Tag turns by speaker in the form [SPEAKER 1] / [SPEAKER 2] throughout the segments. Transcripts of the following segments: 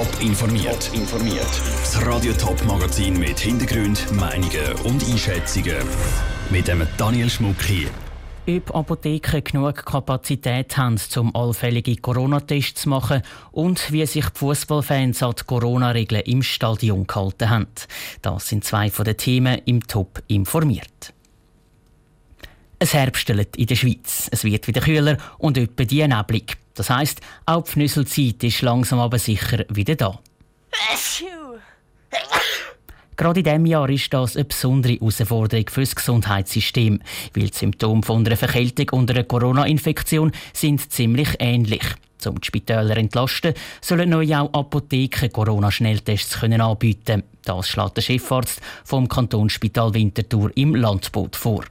[SPEAKER 1] Top informiert. informiert. Das Radio Top Magazin mit Hintergrund, Meinungen und Einschätzungen mit dem Daniel Schmuck hier.
[SPEAKER 2] Ob Apotheken genug Kapazität haben, um allfällige Corona-Tests zu machen und wie sich die Fußballfans an die Corona-Regeln im Stadion gehalten haben. Das sind zwei von den Themen im Top informiert. Es herbstelt in der Schweiz. Es wird wieder kühler und etwa die neblig. Das heisst, auch die Fnüsselzeit ist langsam aber sicher wieder da. Gerade in diesem Jahr ist das eine besondere Herausforderung für das Gesundheitssystem, weil die Symptome von einer Verkältung und einer Corona-Infektion sind ziemlich ähnlich. Um die Spitäler zu entlasten, sollen neu auch Apotheken Corona-Schnelltests anbieten Das schlägt der Chefarzt vom Kantonsspital Winterthur im Landboot vor.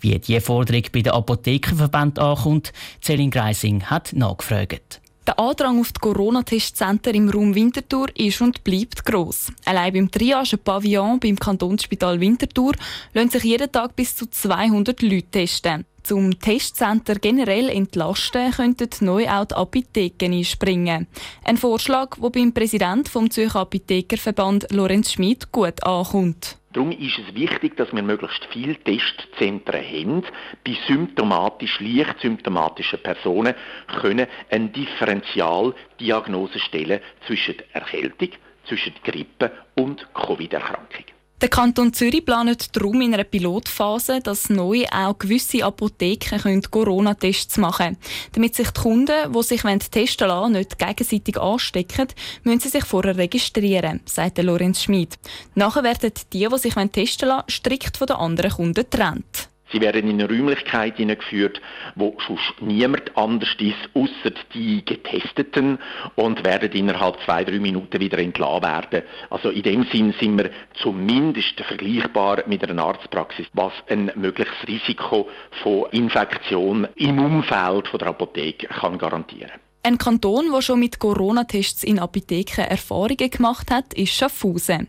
[SPEAKER 2] Wie diese Forderung bei den Apothekenverband ankommt, Celine Greising hat nachgefragt.
[SPEAKER 3] Der Andrang auf die Corona-Testcenter im Raum Winterthur ist und bleibt gross. Allein beim Triage Pavillon beim Kantonsspital Winterthur lassen sich jeden Tag bis zu 200 Leute testen. Zum Testcenter generell entlasten könnten neu auch die Apotheken einspringen. Ein Vorschlag, der beim Präsidenten vom Zürcher Apothekerverband Lorenz Schmid gut ankommt.
[SPEAKER 4] Darum ist es wichtig, dass wir möglichst viele Testzentren haben. Bei symptomatisch, leicht symptomatischen Personen können eine Differentialdiagnose stellen zwischen Erkältung, zwischen Grippe und Covid-Erkrankung.
[SPEAKER 3] Der Kanton Zürich plant darum in einer Pilotphase, dass neu auch gewisse Apotheken Corona-Tests machen können. Damit sich die Kunden, die sich testen lassen, nicht gegenseitig anstecken, müssen sie sich vorher registrieren, sagt Lorenz Schmid. Nachher werden die, die sich testen lassen, strikt von den anderen Kunden getrennt.
[SPEAKER 4] Sie werden in eine Räumlichkeit hineingeführt, wo sonst niemand anders ist, außer die Getesteten und werden innerhalb zwei, drei Minuten wieder entlassen werden. Also in dem Sinn sind wir zumindest vergleichbar mit einer Arztpraxis, was ein mögliches Risiko von Infektion im Umfeld der Apotheke kann garantieren.
[SPEAKER 3] Ein Kanton, der schon mit Corona-Tests in Apotheken Erfahrungen gemacht hat, ist Schaffhausen.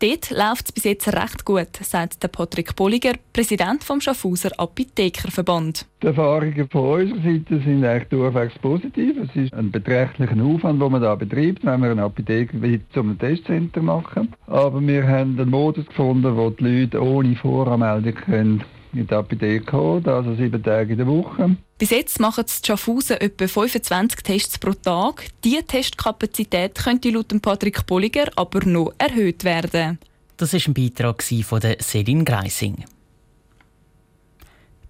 [SPEAKER 3] Dort läuft es bis jetzt recht gut, sagt der Patrick Bolliger, Präsident vom Schaffhauser Apothekerverband.
[SPEAKER 5] Die Erfahrungen von unserer Seite sind eigentlich durchwegs positiv. Es ist ein beträchtlicher Aufwand, den man da betreibt, wenn wir eine Apotheke zum Testcenter machen. Aber wir haben einen Modus gefunden, wo die Leute ohne Voranmeldung können in die Apotheke kommen, also sieben Tage in der Woche.
[SPEAKER 3] Bis jetzt machen die Schaffhausen etwa 25 Tests pro Tag. Diese Testkapazität könnte laut Patrick Bolliger aber noch erhöht werden.
[SPEAKER 2] Das war ein Beitrag von Selin Greising.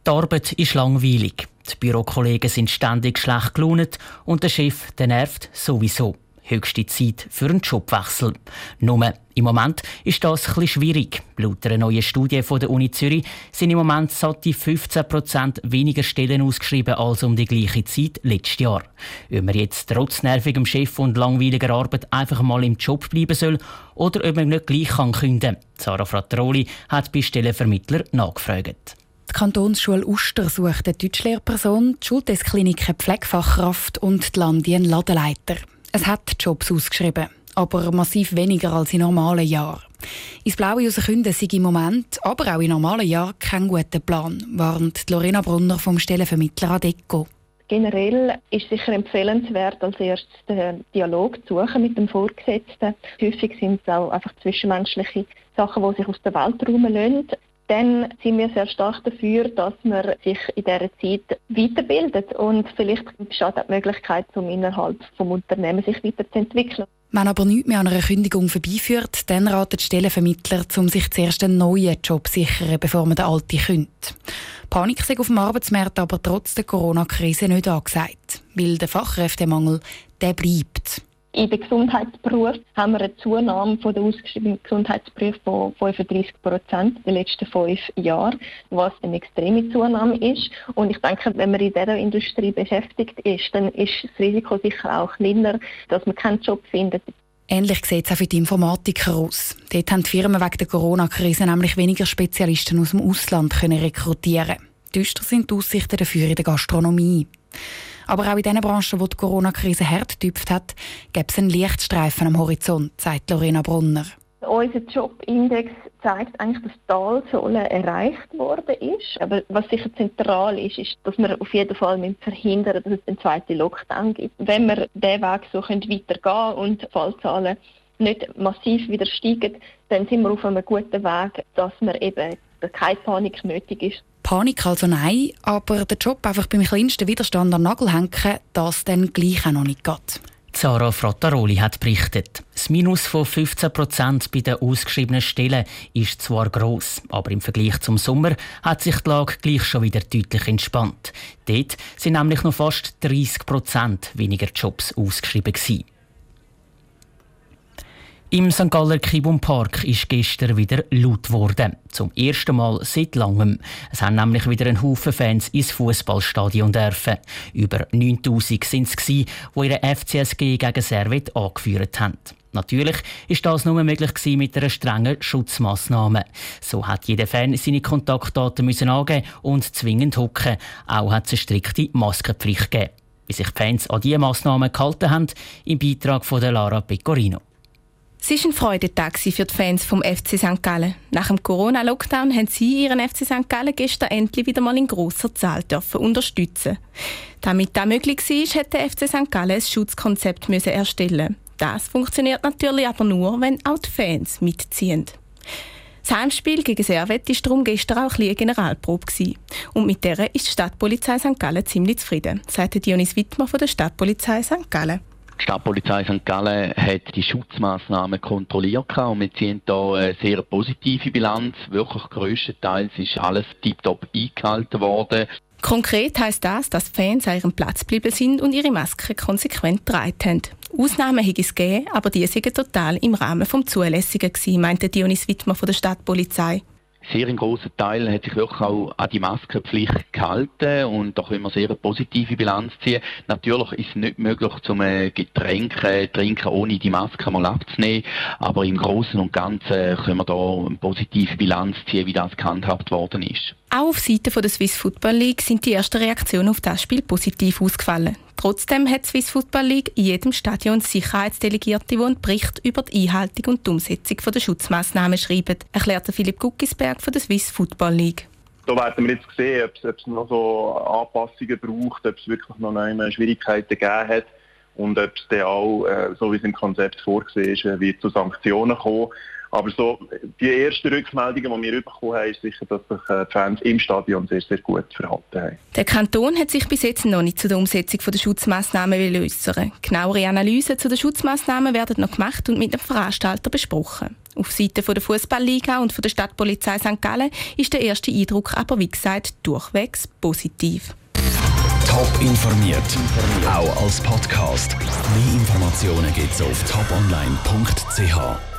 [SPEAKER 2] Die Arbeit ist langweilig. Die Bürokollegen sind ständig schlecht gelaunt und der Chef der nervt sowieso höchste Zeit für einen Jobwechsel. Nur im Moment ist das etwas schwierig. Laut einer neuen Studie von der Uni Zürich sind im Moment satte 15% weniger Stellen ausgeschrieben als um die gleiche Zeit letztes Jahr. Ob man jetzt trotz nervigem Chef und langweiliger Arbeit einfach mal im Job bleiben soll oder ob man nicht gleich kann künden kann. Sarah Frattaroli hat bei Stellenvermittler nachgefragt.
[SPEAKER 6] Die Kantonsschule Uster sucht eine Deutschlehrperson, die Schultestklinik eine Pflegefachkraft und die Landi einen Ladenleiter. Es hat Jobs ausgeschrieben, aber massiv weniger als in normalen Jahren. Ins Blaue rauskünden sei im Moment, aber auch in normalen Jahren kein guter Plan, warnt Lorena Brunner vom Stellenvermittler ADECO.
[SPEAKER 7] Generell ist sicher empfehlenswert, als erstes den Dialog zu suchen mit dem Vorgesetzten. Häufig sind es auch einfach zwischenmenschliche Sachen, die sich aus der Welt räumen lassen dann sind wir sehr stark dafür, dass man sich in dieser Zeit weiterbildet und vielleicht besteht auch die Möglichkeit, um innerhalb des Unternehmens sich weiterzuentwickeln.
[SPEAKER 6] Wenn aber nichts mehr an einer Kündigung vorbeiführt, dann raten die Stellenvermittler, um sich zuerst einen neuen Job zu sichern, bevor man den alten kündigt. Panik ist auf dem Arbeitsmarkt aber trotz der Corona-Krise nicht angesagt, weil der Fachkräftemangel der bleibt.
[SPEAKER 7] In den Gesundheitsberufen haben wir eine Zunahme von den ausgeschriebenen Gesundheitsberufen von 35 Prozent in den letzten fünf Jahren, was eine extreme Zunahme ist. Und ich denke, wenn man in dieser Industrie beschäftigt ist, dann ist das Risiko sicher auch kleiner, dass man keinen Job findet.
[SPEAKER 6] Ähnlich sieht es auch für die Informatiker aus. Dort haben die Firmen wegen der Corona-Krise nämlich weniger Spezialisten aus dem Ausland können rekrutieren. Düster sind die Aussichten dafür in der Gastronomie. Aber auch in den Branchen, wo die Corona-Krise hart getüpft hat, gibt es einen Lichtstreifen am Horizont, sagt Lorena Brunner.
[SPEAKER 7] Unser Jobindex zeigt eigentlich, dass die Talzone erreicht worden ist. Aber was sicher zentral ist, ist, dass wir auf jeden Fall verhindern dass es einen zweiten Lockdown gibt. Wenn wir diesen Weg so weitergehen und die Fallzahlen nicht massiv wieder steigen, dann sind wir auf einem guten Weg, dass wir eben keine Panik nötig ist.
[SPEAKER 6] Panik also nein, aber der Job einfach beim kleinsten Widerstand an den Nagel hängen, das dann gleich auch noch nicht geht.
[SPEAKER 2] Zara Frattaroli hat berichtet. Das Minus von 15 Prozent bei den ausgeschriebenen Stellen ist zwar gross, aber im Vergleich zum Sommer hat sich die Lage gleich schon wieder deutlich entspannt. Dort sind nämlich noch fast 30 Prozent weniger Jobs ausgeschrieben gewesen. Im St. Galler Kibum Park ist gestern wieder laut geworden. Zum ersten Mal seit langem. Es haben nämlich wieder ein Haufen Fans ins Fußballstadion dürfen. Über 9000 sind es, die ihre FCSG gegen Servet angeführt haben. Natürlich ist das nur möglich mit einer strengen Schutzmaßnahme. So hat jeder Fan seine Kontaktdaten müssen angeben und zwingend hocken. Auch hat es eine strikte Maskenpflicht gegeben. Wie sich die Fans an diese Massnahmen gehalten haben, im Beitrag von Lara Pecorino.
[SPEAKER 8] Es war ein Freudentag für die Fans vom FC St. Gallen. Nach dem Corona-Lockdown haben sie ihren FC St. Gallen gestern endlich wieder mal in grosser Zahl dürfen unterstützen. Damit das möglich war, hätte der FC St. Gallen ein Schutzkonzept erstellen Das funktioniert natürlich aber nur, wenn auch die Fans mitziehen. Das Heimspiel gegen Servet war darum gestern auch ein eine Generalprobe. Und mit der ist die Stadtpolizei St. Gallen ziemlich zufrieden, sagte Dionis Wittmer von der Stadtpolizei St. Gallen.
[SPEAKER 9] Die Stadtpolizei St. Gallen hat die Schutzmaßnahmen kontrolliert und wir ziehen hier eine sehr positive Bilanz. Wirklich größtenteils ist alles tiptop eingehalten worden.
[SPEAKER 8] Konkret heißt das, dass Fans an ihrem Platz geblieben sind und ihre Maske konsequent getragen haben. Ausnahmen hätte es gegeben, aber die sind total im Rahmen des Zulässigen gewesen, meinte Dionis Wittmer von der Stadtpolizei
[SPEAKER 9] sehr ein großer Teil hat sich wirklich auch an die Maskenpflicht gehalten und da können wir sehr eine positive Bilanz ziehen. Natürlich ist es nicht möglich, zum Getränke trinken, ohne die Maske mal abzunehmen, aber im Großen und Ganzen können wir da eine positive Bilanz ziehen, wie das gehandhabt worden ist.
[SPEAKER 8] Auch auf Seite der Swiss Football League sind die ersten Reaktionen auf das Spiel positiv ausgefallen. Trotzdem hat die Swiss Football League in jedem Stadion Sicherheitsdelegierte, die einen Bericht über die Einhaltung und die Umsetzung der Schutzmaßnahmen schreiben, erklärte Philipp Guckisberg von der Swiss Football League.
[SPEAKER 10] Da werden wir jetzt sehen, ob es, noch so Anpassungen braucht, ob es wirklich noch eine Schwierigkeiten gegeben hat und ob es dann auch, äh, so wie es im Konzept vorgesehen ist, wird zu Sanktionen kommen. Aber so, die ersten Rückmeldungen, die wir bekommen haben, ist sicher, dass sich äh, die Fans im Stadion sehr, sehr gut verhalten haben.
[SPEAKER 8] Der Kanton hat sich bis jetzt noch nicht zu der Umsetzung der Schutzmaßnahmen äußern. Genauere Analysen zu den Schutzmaßnahmen werden noch gemacht und mit dem Veranstalter besprochen. Auf Seite der Fußballliga und von der Stadtpolizei St. Gallen ist der erste Eindruck aber wie gesagt durchwegs positiv.
[SPEAKER 1] Top informiert, auch als Podcast. Mehr Informationen gibt es auf toponline.ch.